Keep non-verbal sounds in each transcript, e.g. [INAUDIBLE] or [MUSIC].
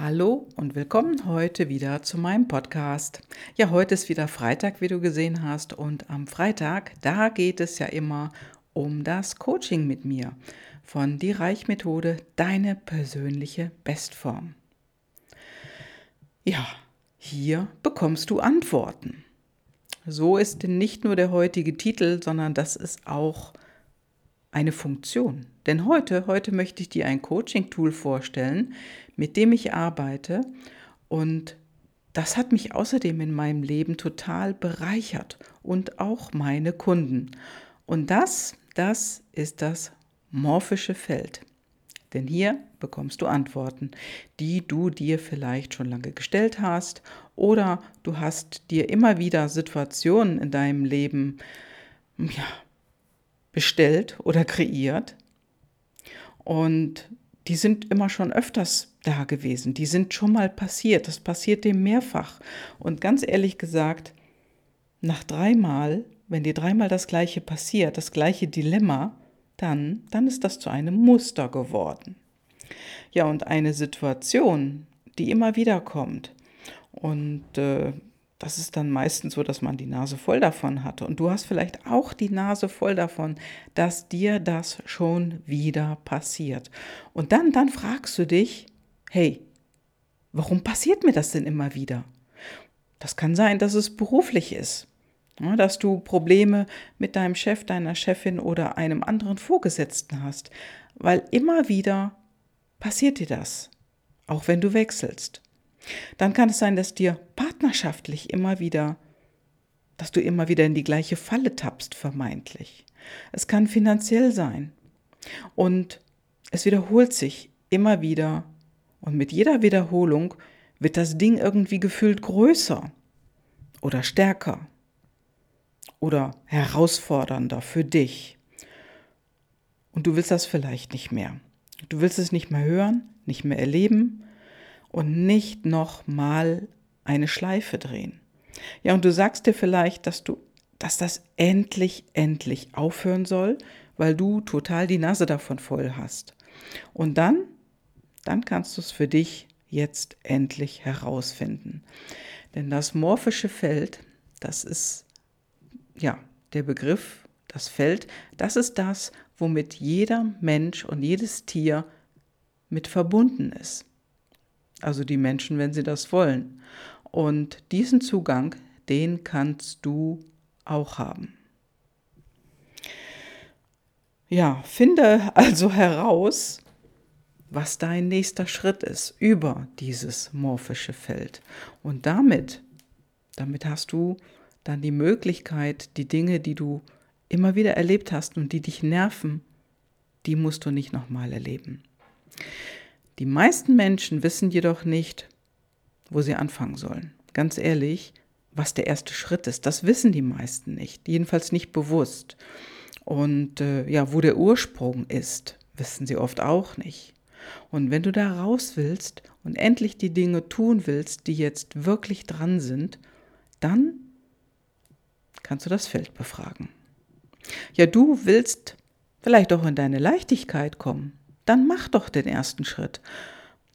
Hallo und willkommen heute wieder zu meinem Podcast. Ja, heute ist wieder Freitag, wie du gesehen hast. Und am Freitag, da geht es ja immer um das Coaching mit mir von Die Reichmethode, deine persönliche Bestform. Ja, hier bekommst du Antworten. So ist nicht nur der heutige Titel, sondern das ist auch eine Funktion. Denn heute, heute möchte ich dir ein Coaching-Tool vorstellen, mit dem ich arbeite und das hat mich außerdem in meinem Leben total bereichert und auch meine Kunden. Und das, das ist das morphische Feld. Denn hier bekommst du Antworten, die du dir vielleicht schon lange gestellt hast oder du hast dir immer wieder Situationen in deinem Leben ja, bestellt oder kreiert. Und die sind immer schon öfters da gewesen. Die sind schon mal passiert. Das passiert dem mehrfach. Und ganz ehrlich gesagt, nach dreimal, wenn dir dreimal das gleiche passiert, das gleiche Dilemma, dann, dann ist das zu einem Muster geworden. Ja, und eine Situation, die immer wieder kommt. Und äh, das ist dann meistens so, dass man die Nase voll davon hatte. Und du hast vielleicht auch die Nase voll davon, dass dir das schon wieder passiert. Und dann, dann fragst du dich, hey, warum passiert mir das denn immer wieder? Das kann sein, dass es beruflich ist, dass du Probleme mit deinem Chef, deiner Chefin oder einem anderen Vorgesetzten hast, weil immer wieder passiert dir das, auch wenn du wechselst. Dann kann es sein, dass dir partnerschaftlich immer wieder, dass du immer wieder in die gleiche Falle tappst, vermeintlich. Es kann finanziell sein. Und es wiederholt sich immer wieder. Und mit jeder Wiederholung wird das Ding irgendwie gefühlt größer oder stärker oder herausfordernder für dich. Und du willst das vielleicht nicht mehr. Du willst es nicht mehr hören, nicht mehr erleben und nicht nochmal eine Schleife drehen. Ja, und du sagst dir vielleicht, dass du, dass das endlich, endlich aufhören soll, weil du total die Nase davon voll hast. Und dann, dann kannst du es für dich jetzt endlich herausfinden. Denn das morphische Feld, das ist ja der Begriff, das Feld, das ist das, womit jeder Mensch und jedes Tier mit verbunden ist also die Menschen, wenn sie das wollen. Und diesen Zugang, den kannst du auch haben. Ja, finde also heraus, was dein nächster Schritt ist über dieses morphische Feld. Und damit, damit hast du dann die Möglichkeit, die Dinge, die du immer wieder erlebt hast und die dich nerven, die musst du nicht nochmal erleben. Die meisten Menschen wissen jedoch nicht, wo sie anfangen sollen. Ganz ehrlich, was der erste Schritt ist, das wissen die meisten nicht, jedenfalls nicht bewusst. Und äh, ja, wo der Ursprung ist, wissen sie oft auch nicht. Und wenn du da raus willst und endlich die Dinge tun willst, die jetzt wirklich dran sind, dann kannst du das Feld befragen. Ja, du willst vielleicht auch in deine Leichtigkeit kommen dann mach doch den ersten Schritt.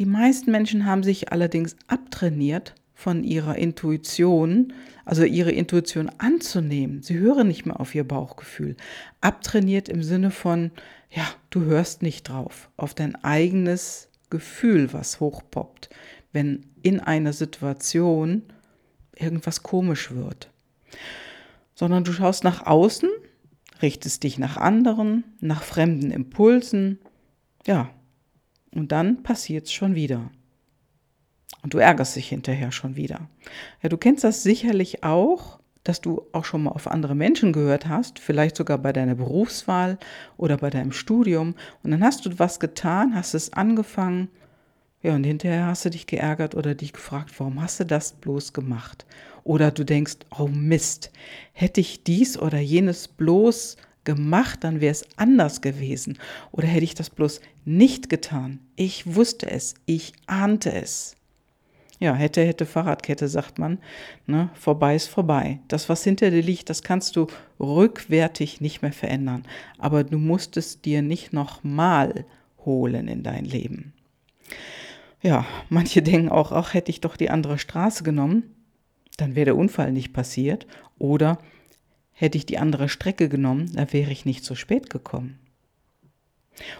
Die meisten Menschen haben sich allerdings abtrainiert von ihrer Intuition, also ihre Intuition anzunehmen. Sie hören nicht mehr auf ihr Bauchgefühl. Abtrainiert im Sinne von, ja, du hörst nicht drauf, auf dein eigenes Gefühl, was hochpoppt, wenn in einer Situation irgendwas komisch wird. Sondern du schaust nach außen, richtest dich nach anderen, nach fremden Impulsen, ja, und dann passiert es schon wieder. Und du ärgerst dich hinterher schon wieder. Ja, du kennst das sicherlich auch, dass du auch schon mal auf andere Menschen gehört hast, vielleicht sogar bei deiner Berufswahl oder bei deinem Studium. Und dann hast du was getan, hast es angefangen, ja, und hinterher hast du dich geärgert oder dich gefragt, warum hast du das bloß gemacht? Oder du denkst, oh Mist, hätte ich dies oder jenes bloß gemacht, dann wäre es anders gewesen. Oder hätte ich das bloß nicht getan? Ich wusste es, ich ahnte es. Ja, hätte, hätte Fahrradkette, sagt man. Ne? Vorbei ist vorbei. Das, was hinter dir liegt, das kannst du rückwärtig nicht mehr verändern. Aber du musst es dir nicht nochmal holen in dein Leben. Ja, manche [LAUGHS] denken auch, auch hätte ich doch die andere Straße genommen, dann wäre der Unfall nicht passiert. Oder hätte ich die andere Strecke genommen, da wäre ich nicht so spät gekommen.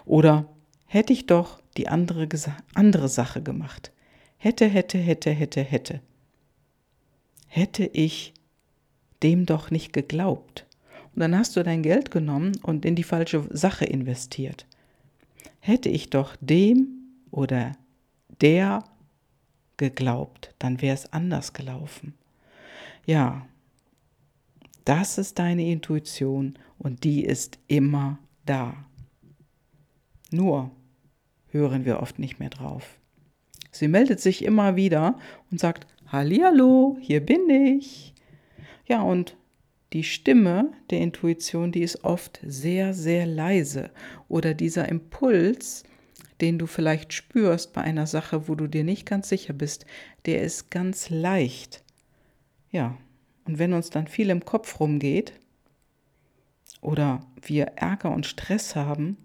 Oder hätte ich doch die andere, andere Sache gemacht. Hätte, hätte, hätte, hätte, hätte. Hätte ich dem doch nicht geglaubt. Und dann hast du dein Geld genommen und in die falsche Sache investiert. Hätte ich doch dem oder der geglaubt, dann wäre es anders gelaufen. Ja, das ist deine Intuition und die ist immer da. Nur hören wir oft nicht mehr drauf. Sie meldet sich immer wieder und sagt, Hallihallo, hier bin ich. Ja, und die Stimme der Intuition, die ist oft sehr, sehr leise. Oder dieser Impuls, den du vielleicht spürst bei einer Sache, wo du dir nicht ganz sicher bist, der ist ganz leicht. Ja, und wenn uns dann viel im Kopf rumgeht oder wir Ärger und Stress haben,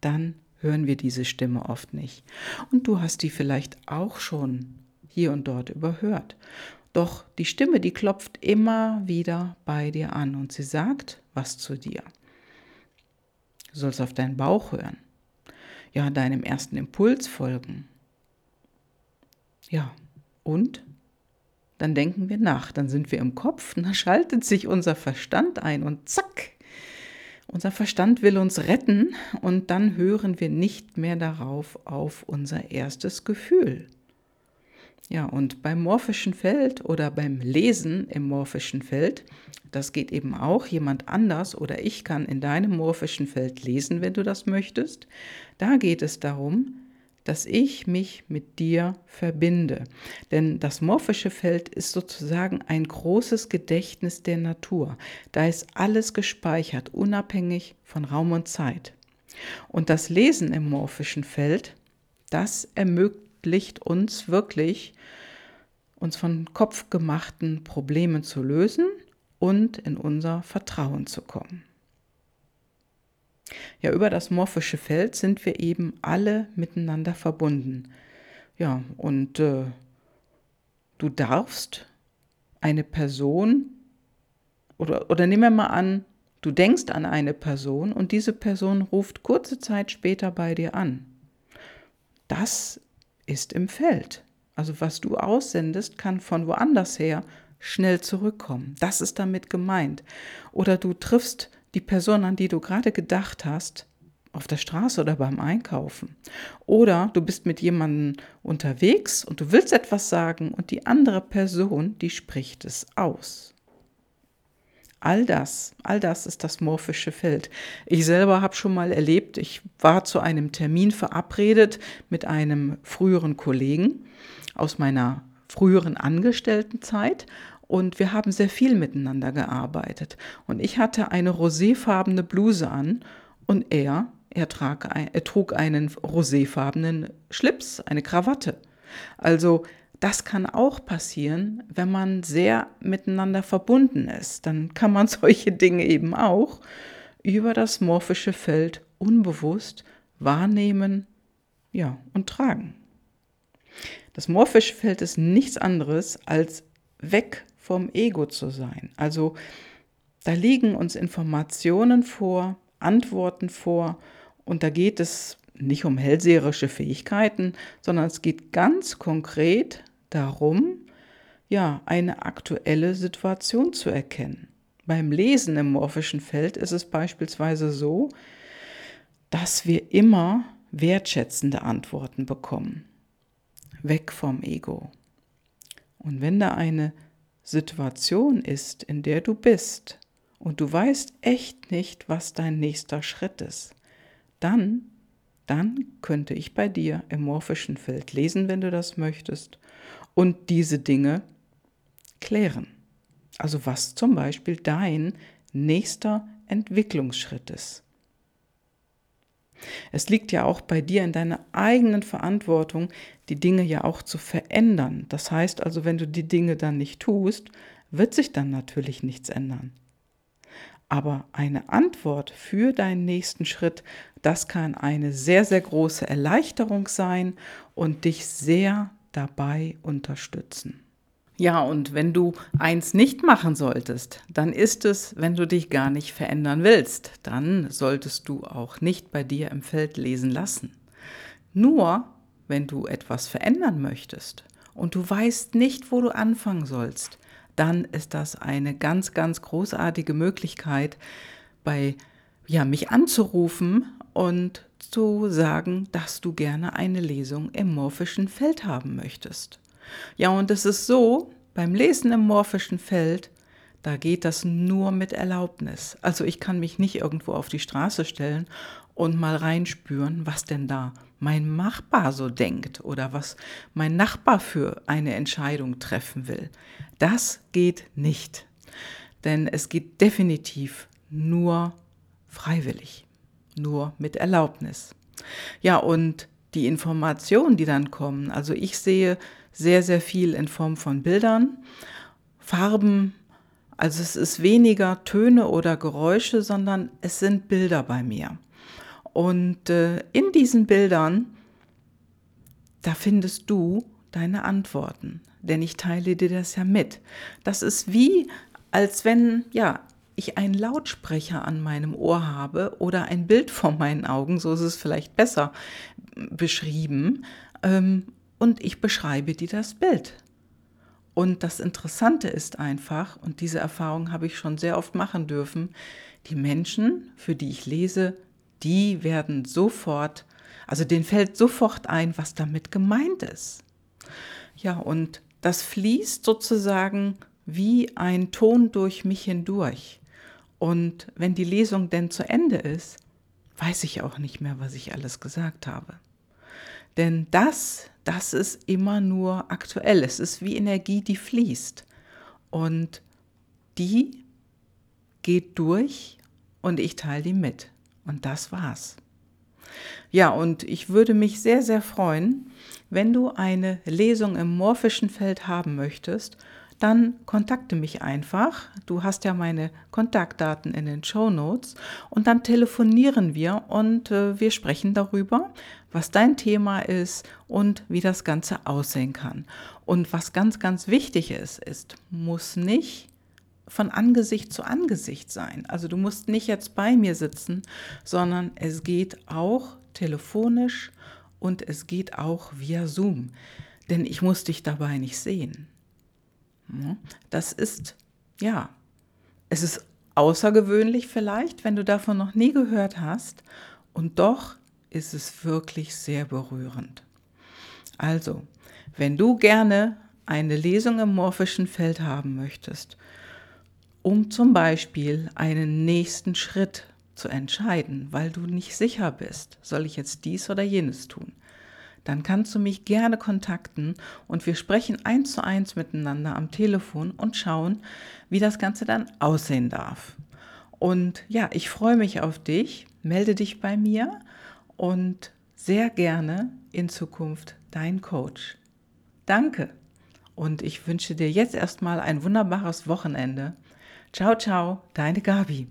dann hören wir diese Stimme oft nicht. Und du hast die vielleicht auch schon hier und dort überhört. Doch die Stimme, die klopft immer wieder bei dir an und sie sagt was zu dir. Du sollst auf deinen Bauch hören. Ja, deinem ersten Impuls folgen. Ja, und dann denken wir nach, dann sind wir im Kopf, dann schaltet sich unser Verstand ein und zack, unser Verstand will uns retten und dann hören wir nicht mehr darauf auf unser erstes Gefühl. Ja, und beim morphischen Feld oder beim Lesen im morphischen Feld, das geht eben auch jemand anders oder ich kann in deinem morphischen Feld lesen, wenn du das möchtest. Da geht es darum, dass ich mich mit dir verbinde. Denn das morphische Feld ist sozusagen ein großes Gedächtnis der Natur. Da ist alles gespeichert, unabhängig von Raum und Zeit. Und das Lesen im morphischen Feld, das ermöglicht uns wirklich, uns von kopfgemachten Problemen zu lösen und in unser Vertrauen zu kommen. Ja, über das morphische Feld sind wir eben alle miteinander verbunden. Ja, und äh, du darfst eine Person, oder, oder nehmen wir mal an, du denkst an eine Person und diese Person ruft kurze Zeit später bei dir an. Das ist im Feld. Also was du aussendest, kann von woanders her schnell zurückkommen. Das ist damit gemeint. Oder du triffst die Person, an die du gerade gedacht hast, auf der Straße oder beim Einkaufen. Oder du bist mit jemandem unterwegs und du willst etwas sagen und die andere Person, die spricht es aus. All das, all das ist das morphische Feld. Ich selber habe schon mal erlebt, ich war zu einem Termin verabredet mit einem früheren Kollegen aus meiner früheren Angestelltenzeit und wir haben sehr viel miteinander gearbeitet. Und ich hatte eine roséfarbene Bluse an und er, er, trag, er trug einen roséfarbenen Schlips, eine Krawatte. Also das kann auch passieren, wenn man sehr miteinander verbunden ist. Dann kann man [LAUGHS] solche Dinge eben auch über das morphische Feld unbewusst wahrnehmen ja, und tragen. Das morphische Feld ist nichts anderes als weg vom Ego zu sein. Also da liegen uns Informationen vor, Antworten vor und da geht es nicht um hellseherische Fähigkeiten, sondern es geht ganz konkret darum, ja, eine aktuelle Situation zu erkennen. Beim Lesen im morphischen Feld ist es beispielsweise so, dass wir immer wertschätzende Antworten bekommen. Weg vom Ego. Und wenn da eine Situation ist, in der du bist und du weißt echt nicht, was dein nächster Schritt ist, dann, dann könnte ich bei dir im morphischen Feld lesen, wenn du das möchtest, und diese Dinge klären. Also was zum Beispiel dein nächster Entwicklungsschritt ist. Es liegt ja auch bei dir in deiner eigenen Verantwortung, die Dinge ja auch zu verändern. Das heißt also, wenn du die Dinge dann nicht tust, wird sich dann natürlich nichts ändern. Aber eine Antwort für deinen nächsten Schritt, Das kann eine sehr, sehr große Erleichterung sein und dich sehr dabei unterstützen. Ja, und wenn du eins nicht machen solltest, dann ist es, wenn du dich gar nicht verändern willst, dann solltest du auch nicht bei dir im Feld lesen lassen. Nur, wenn du etwas verändern möchtest und du weißt nicht, wo du anfangen sollst, dann ist das eine ganz, ganz großartige Möglichkeit, bei ja, mich anzurufen und zu sagen, dass du gerne eine Lesung im morphischen Feld haben möchtest. Ja, und es ist so, beim Lesen im morphischen Feld, da geht das nur mit Erlaubnis. Also ich kann mich nicht irgendwo auf die Straße stellen und mal reinspüren, was denn da mein Nachbar so denkt oder was mein Nachbar für eine Entscheidung treffen will. Das geht nicht. Denn es geht definitiv nur freiwillig nur mit Erlaubnis. Ja, und die Informationen, die dann kommen, also ich sehe sehr, sehr viel in Form von Bildern, Farben, also es ist weniger Töne oder Geräusche, sondern es sind Bilder bei mir. Und äh, in diesen Bildern, da findest du deine Antworten, denn ich teile dir das ja mit. Das ist wie, als wenn, ja, ich einen Lautsprecher an meinem Ohr habe oder ein Bild vor meinen Augen, so ist es vielleicht besser beschrieben, ähm, und ich beschreibe dir das Bild. Und das Interessante ist einfach, und diese Erfahrung habe ich schon sehr oft machen dürfen, die Menschen, für die ich lese, die werden sofort, also denen fällt sofort ein, was damit gemeint ist. Ja, und das fließt sozusagen wie ein Ton durch mich hindurch. Und wenn die Lesung denn zu Ende ist, weiß ich auch nicht mehr, was ich alles gesagt habe. Denn das, das ist immer nur aktuell. Es ist wie Energie, die fließt. Und die geht durch und ich teile die mit. Und das war's. Ja, und ich würde mich sehr, sehr freuen, wenn du eine Lesung im morphischen Feld haben möchtest dann kontakte mich einfach. Du hast ja meine Kontaktdaten in den Show Notes und dann telefonieren wir und äh, wir sprechen darüber, was dein Thema ist und wie das Ganze aussehen kann. Und was ganz, ganz wichtig ist, ist, muss nicht von Angesicht zu Angesicht sein. Also du musst nicht jetzt bei mir sitzen, sondern es geht auch telefonisch und es geht auch via Zoom. Denn ich muss dich dabei nicht sehen. Das ist, ja, es ist außergewöhnlich vielleicht, wenn du davon noch nie gehört hast, und doch ist es wirklich sehr berührend. Also, wenn du gerne eine Lesung im morphischen Feld haben möchtest, um zum Beispiel einen nächsten Schritt zu entscheiden, weil du nicht sicher bist, soll ich jetzt dies oder jenes tun, dann kannst du mich gerne kontakten und wir sprechen eins zu eins miteinander am Telefon und schauen, wie das Ganze dann aussehen darf. Und ja, ich freue mich auf dich, melde dich bei mir und sehr gerne in Zukunft dein Coach. Danke und ich wünsche dir jetzt erstmal ein wunderbares Wochenende. Ciao, ciao, deine Gabi.